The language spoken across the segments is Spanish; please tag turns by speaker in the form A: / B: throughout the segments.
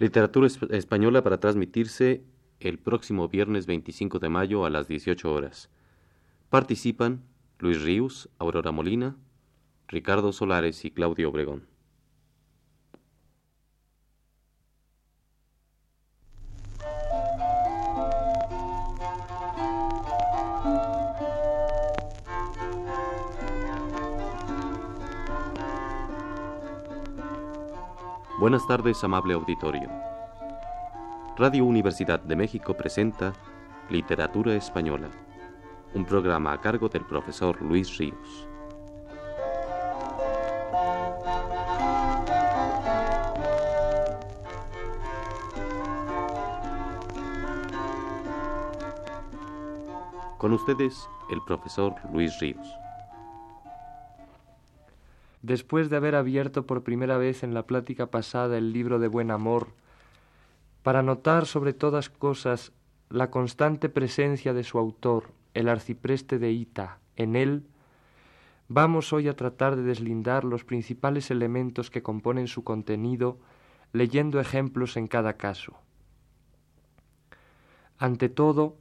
A: Literatura española para transmitirse el próximo viernes 25 de mayo a las 18 horas. Participan Luis Ríos, Aurora Molina, Ricardo Solares y Claudio Obregón. Buenas tardes, amable auditorio. Radio Universidad de México presenta Literatura Española, un programa a cargo del profesor Luis Ríos. Con ustedes, el profesor Luis Ríos.
B: Después de haber abierto por primera vez en la plática pasada el libro de buen amor, para notar sobre todas cosas la constante presencia de su autor, el arcipreste de Ita, en él, vamos hoy a tratar de deslindar los principales elementos que componen su contenido, leyendo ejemplos en cada caso. Ante todo,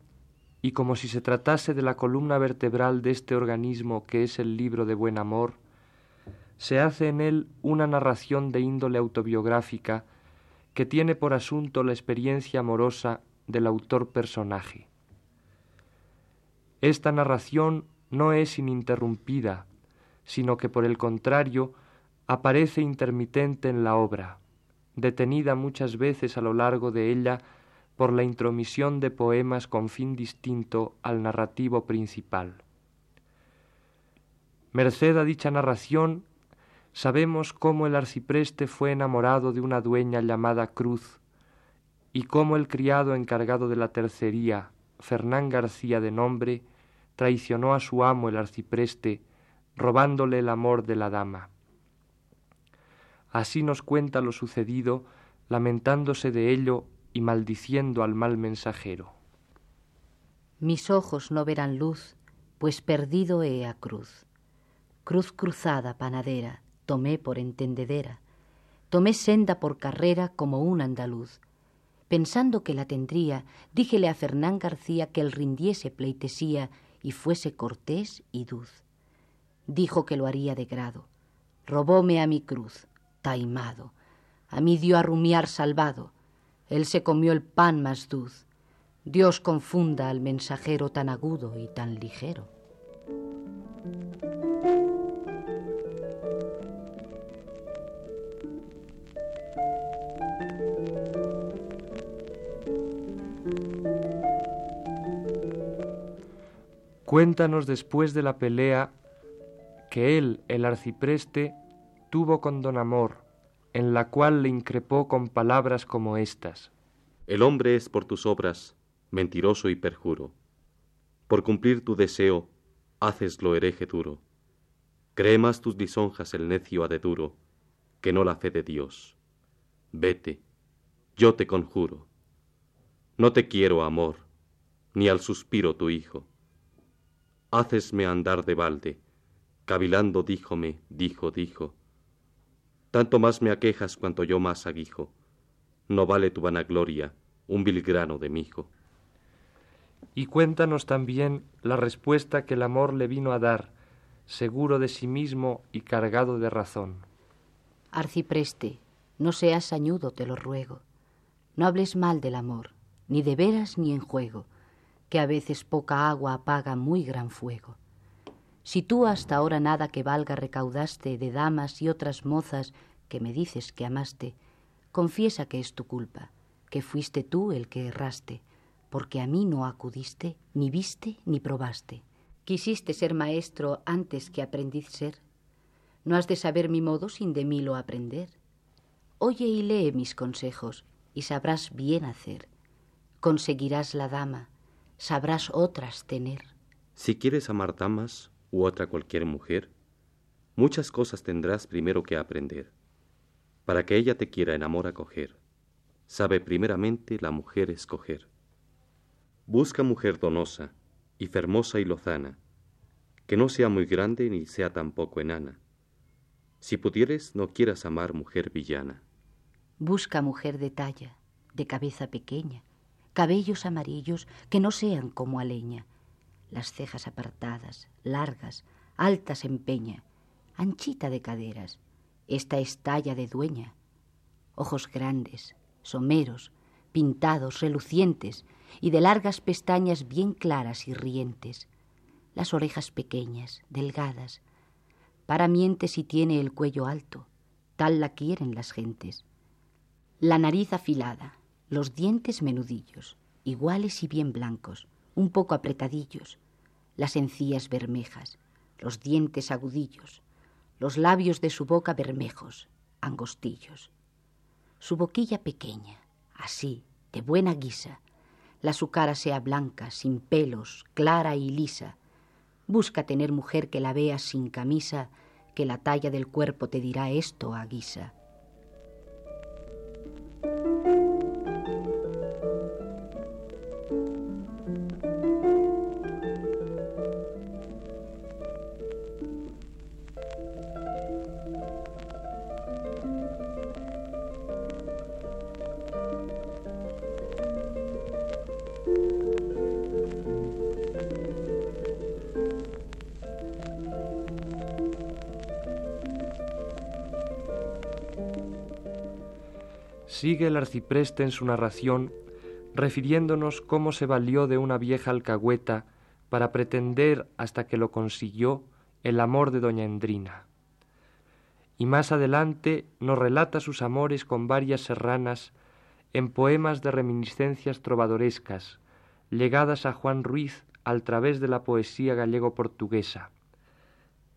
B: y como si se tratase de la columna vertebral de este organismo que es el libro de buen amor, se hace en él una narración de índole autobiográfica que tiene por asunto la experiencia amorosa del autor personaje. Esta narración no es ininterrumpida, sino que por el contrario aparece intermitente en la obra, detenida muchas veces a lo largo de ella por la intromisión de poemas con fin distinto al narrativo principal. Merced a dicha narración Sabemos cómo el arcipreste fue enamorado de una dueña llamada Cruz, y cómo el criado encargado de la tercería, Fernán García de nombre, traicionó a su amo el arcipreste, robándole el amor de la dama. Así nos cuenta lo sucedido, lamentándose de ello y maldiciendo al mal mensajero.
C: Mis ojos no verán luz, pues perdido he a cruz. Cruz cruzada, panadera, tomé por entendedera, tomé senda por carrera como un andaluz. Pensando que la tendría, díjele a Fernán García que él rindiese pleitesía y fuese cortés y duz. Dijo que lo haría de grado. Robóme a mi cruz, taimado. A mí dio a rumiar salvado. Él se comió el pan más duz. Dios confunda al mensajero tan agudo y tan ligero.
B: Cuéntanos después de la pelea que él, el arcipreste, tuvo con don Amor, en la cual le increpó con palabras como estas.
A: El hombre es por tus obras mentiroso y perjuro. Por cumplir tu deseo, haces lo hereje duro. Cree más tus lisonjas el necio a de duro, que no la fe de Dios. Vete, yo te conjuro. No te quiero, amor, ni al suspiro tu hijo Hacesme andar de balde. Cavilando díjome, dijo, dijo. Tanto más me aquejas cuanto yo más aguijo. No vale tu vanagloria un vil grano de mijo.
B: Y cuéntanos también la respuesta que el amor le vino a dar, seguro de sí mismo y cargado de razón.
C: Arcipreste, no seas sañudo, te lo ruego. No hables mal del amor, ni de veras ni en juego que a veces poca agua apaga muy gran fuego. Si tú hasta ahora nada que valga recaudaste de damas y otras mozas que me dices que amaste, confiesa que es tu culpa, que fuiste tú el que erraste, porque a mí no acudiste, ni viste, ni probaste. Quisiste ser maestro antes que aprendiz ser. No has de saber mi modo sin de mí lo aprender. Oye y lee mis consejos, y sabrás bien hacer. Conseguirás la dama, sabrás otras tener.
A: Si quieres amar damas u otra cualquier mujer, muchas cosas tendrás primero que aprender. Para que ella te quiera en amor acoger, sabe primeramente la mujer escoger. Busca mujer donosa, y fermosa y lozana, que no sea muy grande ni sea tampoco enana. Si pudieres, no quieras amar mujer villana.
C: Busca mujer de talla, de cabeza pequeña, cabellos amarillos que no sean como a leña, las cejas apartadas, largas, altas en peña, anchita de caderas, esta es talla de dueña, ojos grandes, someros, pintados, relucientes, y de largas pestañas bien claras y rientes, las orejas pequeñas, delgadas, para miente si tiene el cuello alto, tal la quieren las gentes. La nariz afilada, los dientes menudillos, iguales y bien blancos, un poco apretadillos, las encías bermejas, los dientes agudillos, los labios de su boca bermejos, angostillos. Su boquilla pequeña, así, de buena guisa, la su cara sea blanca, sin pelos, clara y lisa. Busca tener mujer que la veas sin camisa, que la talla del cuerpo te dirá esto a guisa.
B: Sigue el arcipreste en su narración refiriéndonos cómo se valió de una vieja alcahueta para pretender, hasta que lo consiguió, el amor de doña Endrina. Y más adelante nos relata sus amores con varias serranas en poemas de reminiscencias trovadorescas, legadas a Juan Ruiz al través de la poesía gallego-portuguesa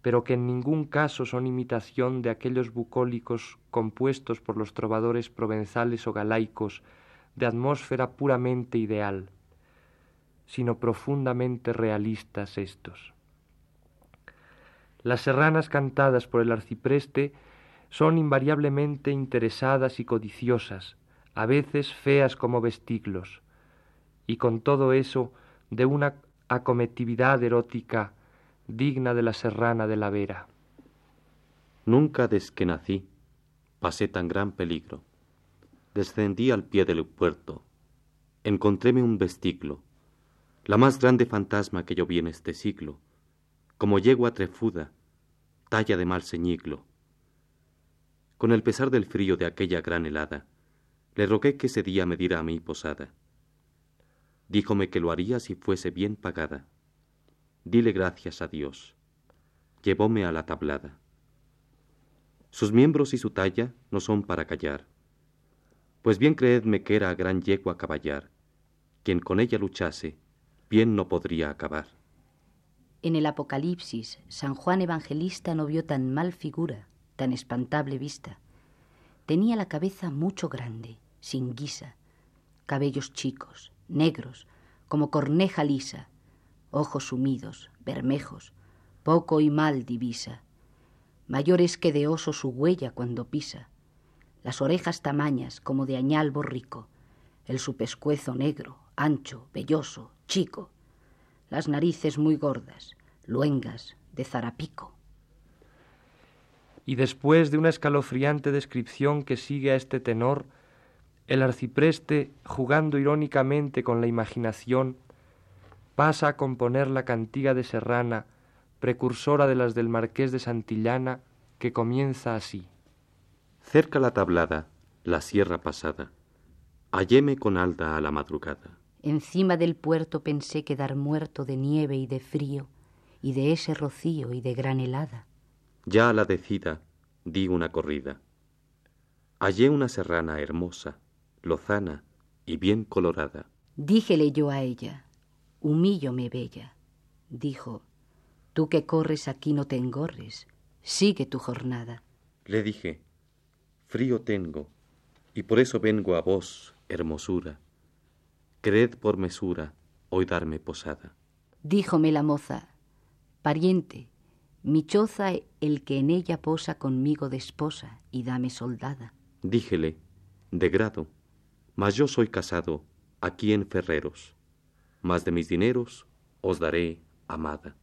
B: pero que en ningún caso son imitación de aquellos bucólicos compuestos por los trovadores provenzales o galaicos de atmósfera puramente ideal, sino profundamente realistas estos. Las serranas cantadas por el arcipreste son invariablemente interesadas y codiciosas, a veces feas como vestiglos, y con todo eso de una acometividad erótica digna de la serrana de la Vera.
A: Nunca desde que nací pasé tan gran peligro. Descendí al pie del puerto, encontréme un vestiglo, la más grande fantasma que yo vi en este siglo, como yegua trefuda, talla de mal ceñiglo. Con el pesar del frío de aquella gran helada, le rogué que ese día me diera a mí posada. Díjome que lo haría si fuese bien pagada. Dile gracias a Dios. Llevóme a la tablada. Sus miembros y su talla no son para callar. Pues bien creedme que era gran yegua caballar. Quien con ella luchase, bien no podría acabar.
C: En el Apocalipsis, San Juan Evangelista no vio tan mal figura, tan espantable vista. Tenía la cabeza mucho grande, sin guisa, cabellos chicos, negros, como corneja lisa, ojos sumidos, bermejos, poco y mal divisa, mayores que de oso su huella cuando pisa, las orejas tamañas como de añal borrico, el su pescuezo negro, ancho, velloso, chico, las narices muy gordas, luengas, de zarapico.
B: Y después de una escalofriante descripción que sigue a este tenor, el arcipreste, jugando irónicamente con la imaginación, pasa a componer la cantiga de Serrana, precursora de las del Marqués de Santillana, que comienza así.
A: Cerca la tablada, la sierra pasada, halléme con alda a la madrugada.
C: Encima del puerto pensé quedar muerto de nieve y de frío, y de ese rocío y de gran helada.
A: Ya a la decida di una corrida. Hallé una serrana hermosa, lozana y bien colorada.
C: Díjele yo a ella, Humíllome, bella. Dijo, tú que corres aquí no te engorres, sigue tu jornada.
A: Le dije, frío tengo, y por eso vengo a vos, hermosura. Creed por mesura hoy darme posada.
C: Díjome la moza, pariente, mi choza el que en ella posa conmigo de esposa y dame soldada.
A: Díjele, de grado, mas yo soy casado aquí en Ferreros más de mis dineros os daré amada.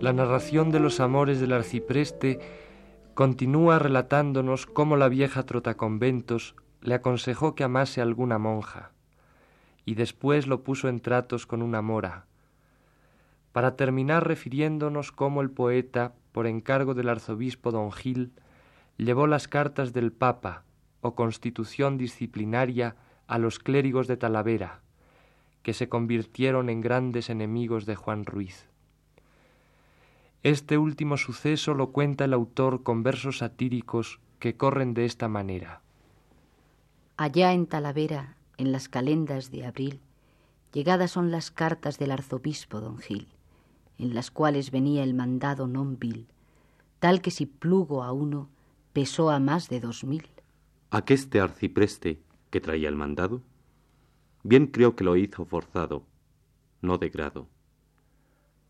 B: La narración de los amores del arcipreste continúa relatándonos cómo la vieja trotaconventos le aconsejó que amase a alguna monja y después lo puso en tratos con una mora, para terminar refiriéndonos cómo el poeta, por encargo del arzobispo don Gil, llevó las cartas del Papa o constitución disciplinaria a los clérigos de Talavera, que se convirtieron en grandes enemigos de Juan Ruiz. Este último suceso lo cuenta el autor con versos satíricos que corren de esta manera.
C: Allá en Talavera, en las calendas de abril, llegadas son las cartas del arzobispo don Gil, en las cuales venía el mandado non vil, tal que si plugo a uno pesó a más de dos mil.
A: Aqueste arcipreste que traía el mandado, bien creo que lo hizo forzado, no de grado.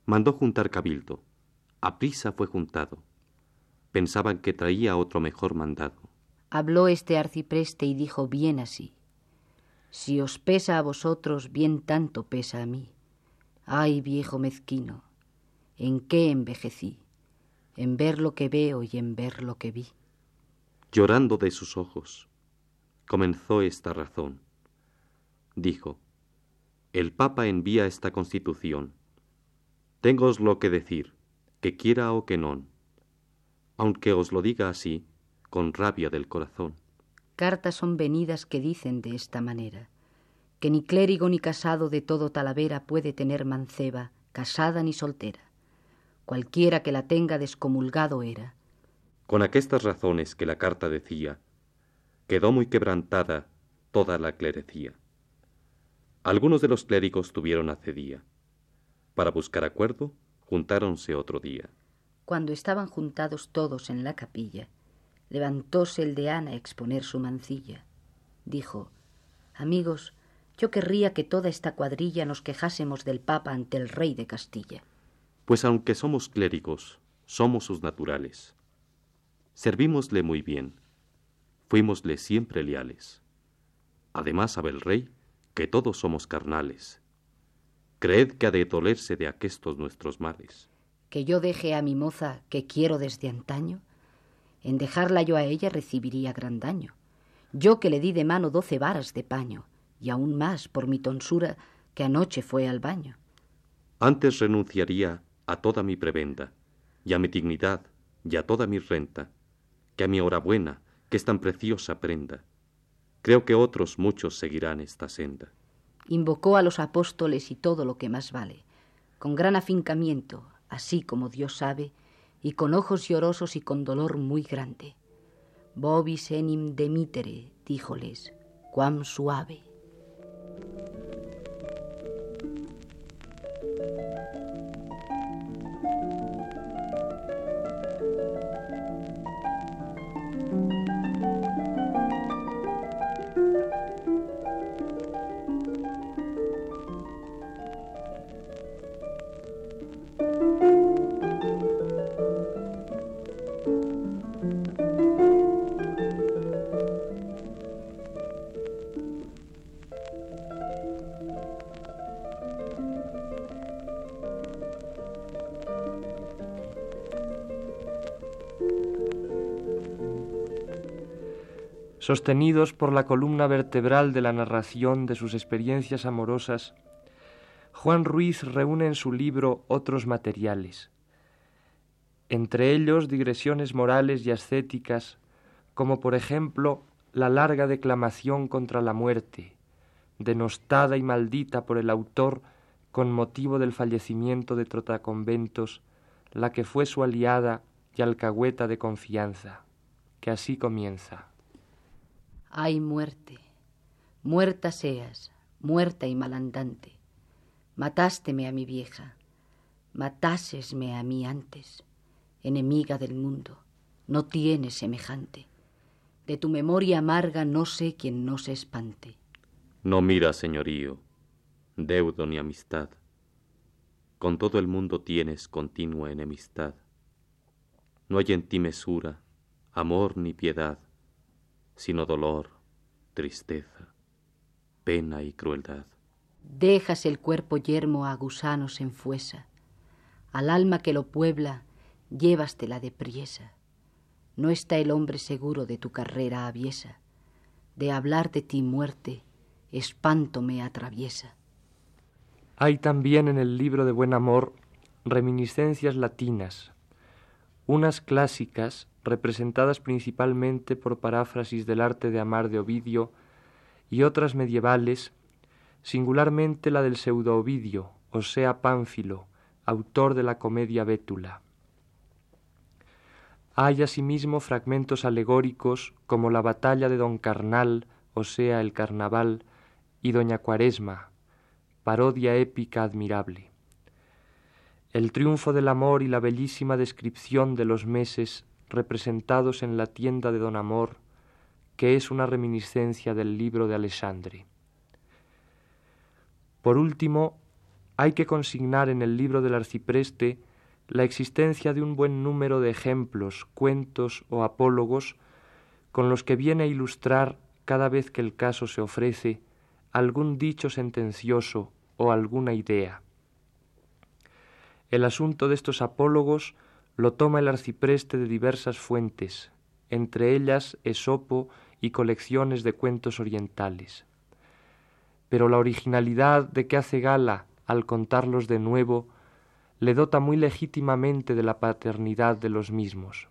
A: Mandó juntar cabildo, a prisa fue juntado. Pensaban que traía otro mejor mandado.
C: Habló este arcipreste y dijo bien así. Si os pesa a vosotros, bien tanto pesa a mí. Ay, viejo mezquino, ¿en qué envejecí? En ver lo que veo y en ver lo que vi.
A: Llorando de sus ojos, comenzó esta razón. Dijo, el Papa envía esta constitución. Téngos lo que decir que quiera o que no, aunque os lo diga así, con rabia del corazón.
C: Cartas son venidas que dicen de esta manera, que ni clérigo ni casado de todo Talavera puede tener manceba, casada ni soltera. Cualquiera que la tenga descomulgado era.
A: Con aquestas razones que la carta decía, quedó muy quebrantada toda la clerecía. Algunos de los clérigos tuvieron acedía. Para buscar acuerdo, juntáronse otro día.
C: Cuando estaban juntados todos en la capilla, levantóse el deán a exponer su mancilla. Dijo, Amigos, yo querría que toda esta cuadrilla nos quejásemos del Papa ante el rey de Castilla.
A: Pues aunque somos clérigos, somos sus naturales. Servímosle muy bien, fuímosle siempre leales. Además sabe el rey que todos somos carnales, Creed que ha de dolerse de aquestos nuestros males.
C: Que yo deje a mi moza que quiero desde antaño, en dejarla yo a ella recibiría gran daño. Yo que le di de mano doce varas de paño, y aún más por mi tonsura que anoche fue al baño.
A: Antes renunciaría a toda mi prebenda, y a mi dignidad, y a toda mi renta, que a mi hora buena, que es tan preciosa prenda. Creo que otros muchos seguirán esta senda
C: invocó a los apóstoles y todo lo que más vale, con gran afincamiento, así como Dios sabe, y con ojos llorosos y con dolor muy grande. Bobis enim demitere, díjoles, cuam suave.
B: Sostenidos por la columna vertebral de la narración de sus experiencias amorosas, Juan Ruiz reúne en su libro otros materiales, entre ellos digresiones morales y ascéticas, como por ejemplo la larga declamación contra la muerte, denostada y maldita por el autor con motivo del fallecimiento de Trotaconventos, la que fue su aliada y alcahueta de confianza, que así comienza.
C: Ay muerte, muerta seas, muerta y malandante. Matásteme a mi vieja, matásesme a mí antes, enemiga del mundo, no tienes semejante. De tu memoria amarga no sé quién no se espante.
A: No mira, señorío, deudo ni amistad. Con todo el mundo tienes continua enemistad. No hay en ti mesura, amor ni piedad sino dolor, tristeza, pena y crueldad.
C: Dejas el cuerpo yermo a gusanos en fuesa, Al alma que lo puebla, llévastela de priesa. No está el hombre seguro de tu carrera aviesa. De hablar de ti muerte, espanto me atraviesa.
B: Hay también en el libro de Buen Amor reminiscencias latinas, unas clásicas representadas principalmente por paráfrasis del arte de amar de Ovidio y otras medievales, singularmente la del pseudo Ovidio, o sea Pánfilo, autor de la comedia Bétula. Hay asimismo fragmentos alegóricos como la batalla de Don Carnal, o sea el carnaval, y Doña Cuaresma, parodia épica admirable. El triunfo del amor y la bellísima descripción de los meses representados en la tienda de Don Amor, que es una reminiscencia del libro de Alexandre. Por último, hay que consignar en el libro del arcipreste la existencia de un buen número de ejemplos, cuentos o apólogos con los que viene a ilustrar cada vez que el caso se ofrece algún dicho sentencioso o alguna idea. El asunto de estos apólogos lo toma el arcipreste de diversas fuentes, entre ellas Esopo y colecciones de cuentos orientales. Pero la originalidad de que hace gala al contarlos de nuevo le dota muy legítimamente de la paternidad de los mismos.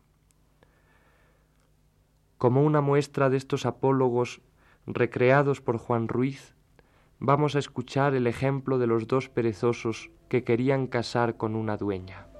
B: Como una muestra de estos apólogos recreados por Juan Ruiz, vamos a escuchar el ejemplo de los dos perezosos que querían casar con una dueña.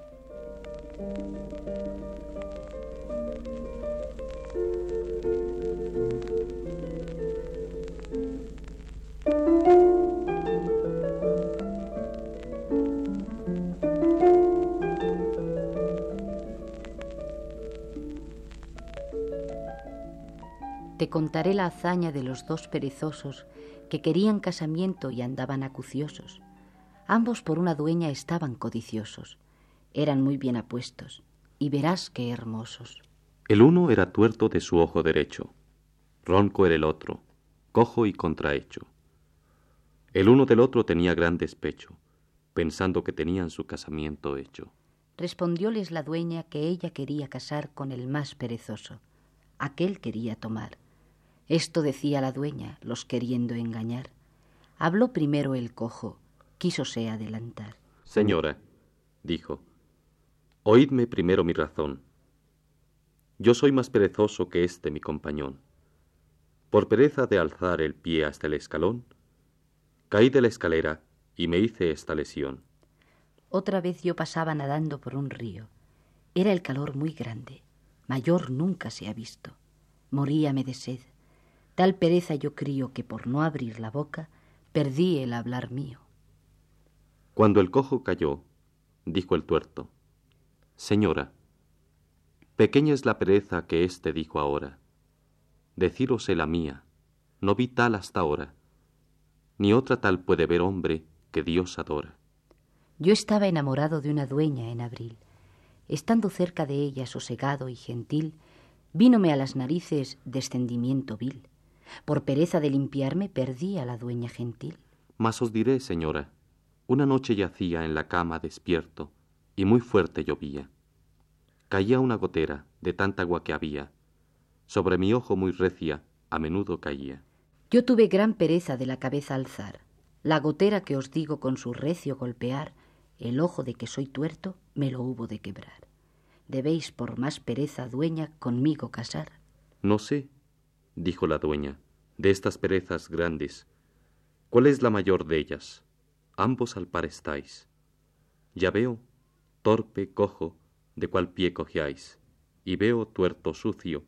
C: Te contaré la hazaña de los dos perezosos que querían casamiento y andaban acuciosos. Ambos por una dueña estaban codiciosos. Eran muy bien apuestos, y verás qué hermosos.
A: El uno era tuerto de su ojo derecho, ronco era el otro, cojo y contrahecho. El uno del otro tenía gran despecho, pensando que tenían su casamiento hecho.
C: Respondióles la dueña que ella quería casar con el más perezoso. Aquel quería tomar. Esto decía la dueña, los queriendo engañar. Habló primero el cojo, quísose adelantar.
A: Señora, dijo, oídme primero mi razón. Yo soy más perezoso que este mi compañón. Por pereza de alzar el pie hasta el escalón, caí de la escalera y me hice esta lesión.
C: Otra vez yo pasaba nadando por un río. Era el calor muy grande, mayor nunca se ha visto. Moríame de sed. Tal pereza yo crío que por no abrir la boca perdí el hablar mío.
A: Cuando el cojo cayó, dijo el tuerto, Señora, pequeña es la pereza que éste dijo ahora. Decírose la mía, no vi tal hasta ahora, ni otra tal puede ver hombre que Dios adora.
C: Yo estaba enamorado de una dueña en abril. Estando cerca de ella, sosegado y gentil, vínome a las narices descendimiento vil. Por pereza de limpiarme perdí a la dueña gentil.
A: Mas os diré, señora, una noche yacía en la cama despierto, y muy fuerte llovía. Caía una gotera de tanta agua que había. Sobre mi ojo muy recia a menudo caía.
C: Yo tuve gran pereza de la cabeza alzar. La gotera que os digo con su recio golpear, el ojo de que soy tuerto me lo hubo de quebrar. Debéis por más pereza dueña conmigo casar.
A: No sé, dijo la dueña, de estas perezas grandes, ¿cuál es la mayor de ellas? Ambos al par estáis. Ya veo, torpe, cojo, de cuál pie cogiáis, y veo tuerto sucio,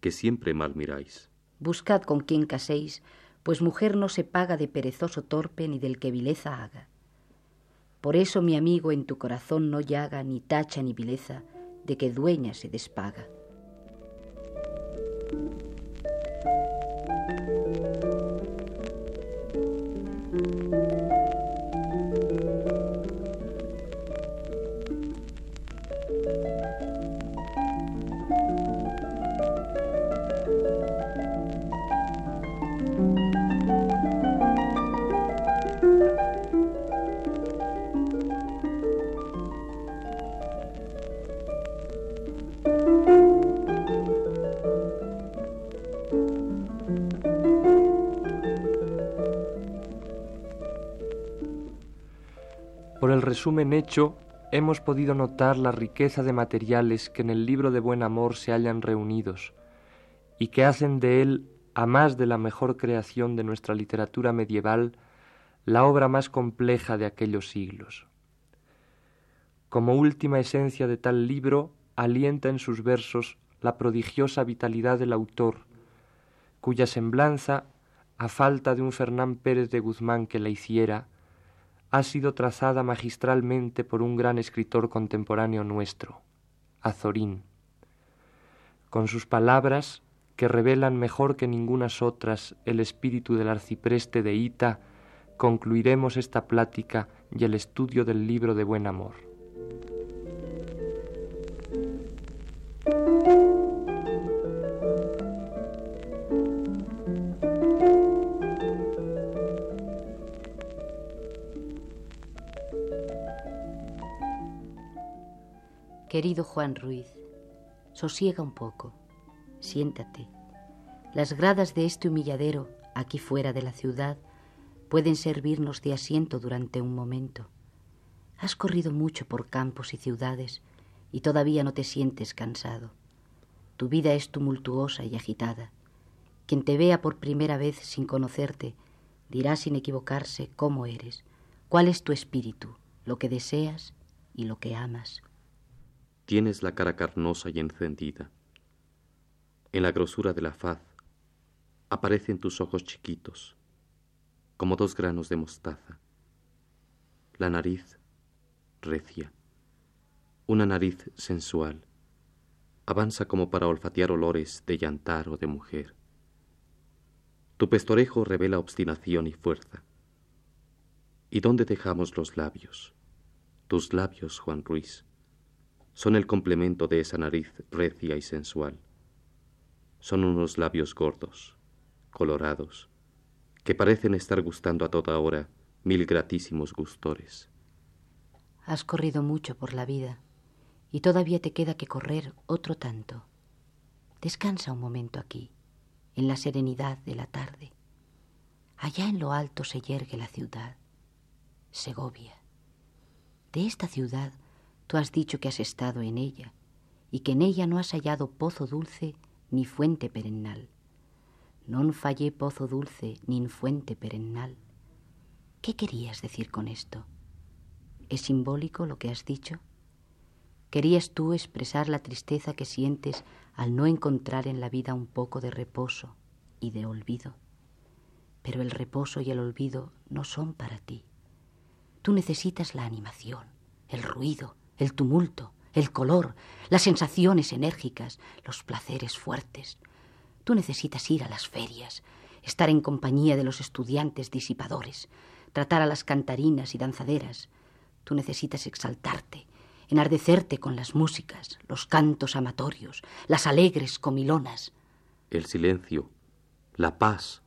A: que siempre mal miráis.
C: Buscad con quien caséis, pues mujer no se paga de perezoso torpe ni del que vileza haga. Por eso mi amigo en tu corazón no llaga ni tacha ni vileza de que dueña se despaga.
B: Resumen hecho, hemos podido notar la riqueza de materiales que en el libro de Buen Amor se hallan reunidos y que hacen de él, a más de la mejor creación de nuestra literatura medieval, la obra más compleja de aquellos siglos. Como última esencia de tal libro, alienta en sus versos la prodigiosa vitalidad del autor, cuya semblanza, a falta de un Fernán Pérez de Guzmán que la hiciera, ha sido trazada magistralmente por un gran escritor contemporáneo nuestro, Azorín. Con sus palabras, que revelan mejor que ningunas otras el espíritu del arcipreste de Ita, concluiremos esta plática y el estudio del libro de buen amor.
C: Querido Juan Ruiz, sosiega un poco, siéntate. Las gradas de este humilladero, aquí fuera de la ciudad, pueden servirnos de asiento durante un momento. Has corrido mucho por campos y ciudades y todavía no te sientes cansado. Tu vida es tumultuosa y agitada. Quien te vea por primera vez sin conocerte dirá sin equivocarse cómo eres, cuál es tu espíritu, lo que deseas y lo que amas.
A: Tienes la cara carnosa y encendida. En la grosura de la faz aparecen tus ojos chiquitos, como dos granos de mostaza. La nariz recia, una nariz sensual, avanza como para olfatear olores de llantar o de mujer. Tu pestorejo revela obstinación y fuerza. ¿Y dónde dejamos los labios? Tus labios, Juan Ruiz son el complemento de esa nariz recia y sensual. Son unos labios gordos, colorados, que parecen estar gustando a toda hora mil gratísimos gustores.
C: Has corrido mucho por la vida y todavía te queda que correr otro tanto. Descansa un momento aquí, en la serenidad de la tarde. Allá en lo alto se yergue la ciudad, Segovia. De esta ciudad Tú has dicho que has estado en ella y que en ella no has hallado pozo dulce ni fuente perennal. Non fallé pozo dulce ni fuente perennal. ¿Qué querías decir con esto? ¿Es simbólico lo que has dicho? ¿Querías tú expresar la tristeza que sientes al no encontrar en la vida un poco de reposo y de olvido? Pero el reposo y el olvido no son para ti. Tú necesitas la animación, el ruido, el tumulto, el color, las sensaciones enérgicas, los placeres fuertes. Tú necesitas ir a las ferias, estar en compañía de los estudiantes disipadores, tratar a las cantarinas y danzaderas. Tú necesitas exaltarte, enardecerte con las músicas, los cantos amatorios, las alegres comilonas.
A: El silencio, la paz,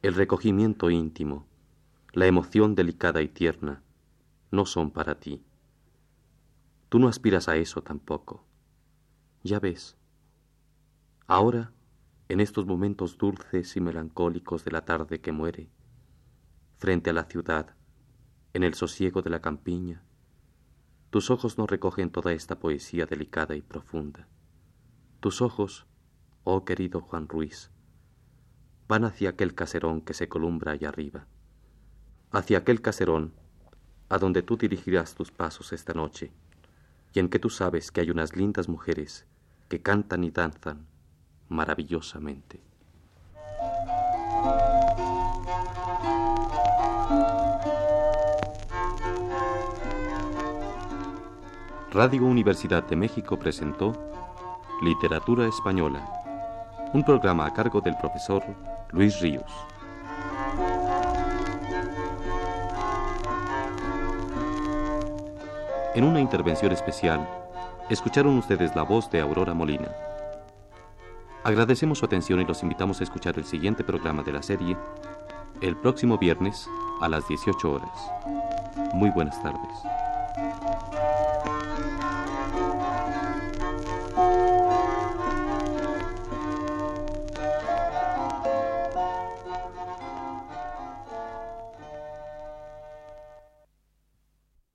A: el recogimiento íntimo, la emoción delicada y tierna, no son para ti. Tú no aspiras a eso tampoco. Ya ves. Ahora, en estos momentos dulces y melancólicos de la tarde que muere, frente a la ciudad, en el sosiego de la campiña, tus ojos no recogen toda esta poesía delicada y profunda. Tus ojos, oh querido Juan Ruiz, van hacia aquel caserón que se columbra allá arriba, hacia aquel caserón a donde tú dirigirás tus pasos esta noche y en que tú sabes que hay unas lindas mujeres que cantan y danzan maravillosamente. Radio Universidad de México presentó Literatura Española, un programa a cargo del profesor Luis Ríos. En una intervención especial, escucharon ustedes la voz de Aurora Molina. Agradecemos su atención y los invitamos a escuchar el siguiente programa de la serie el próximo viernes a las 18 horas. Muy buenas tardes.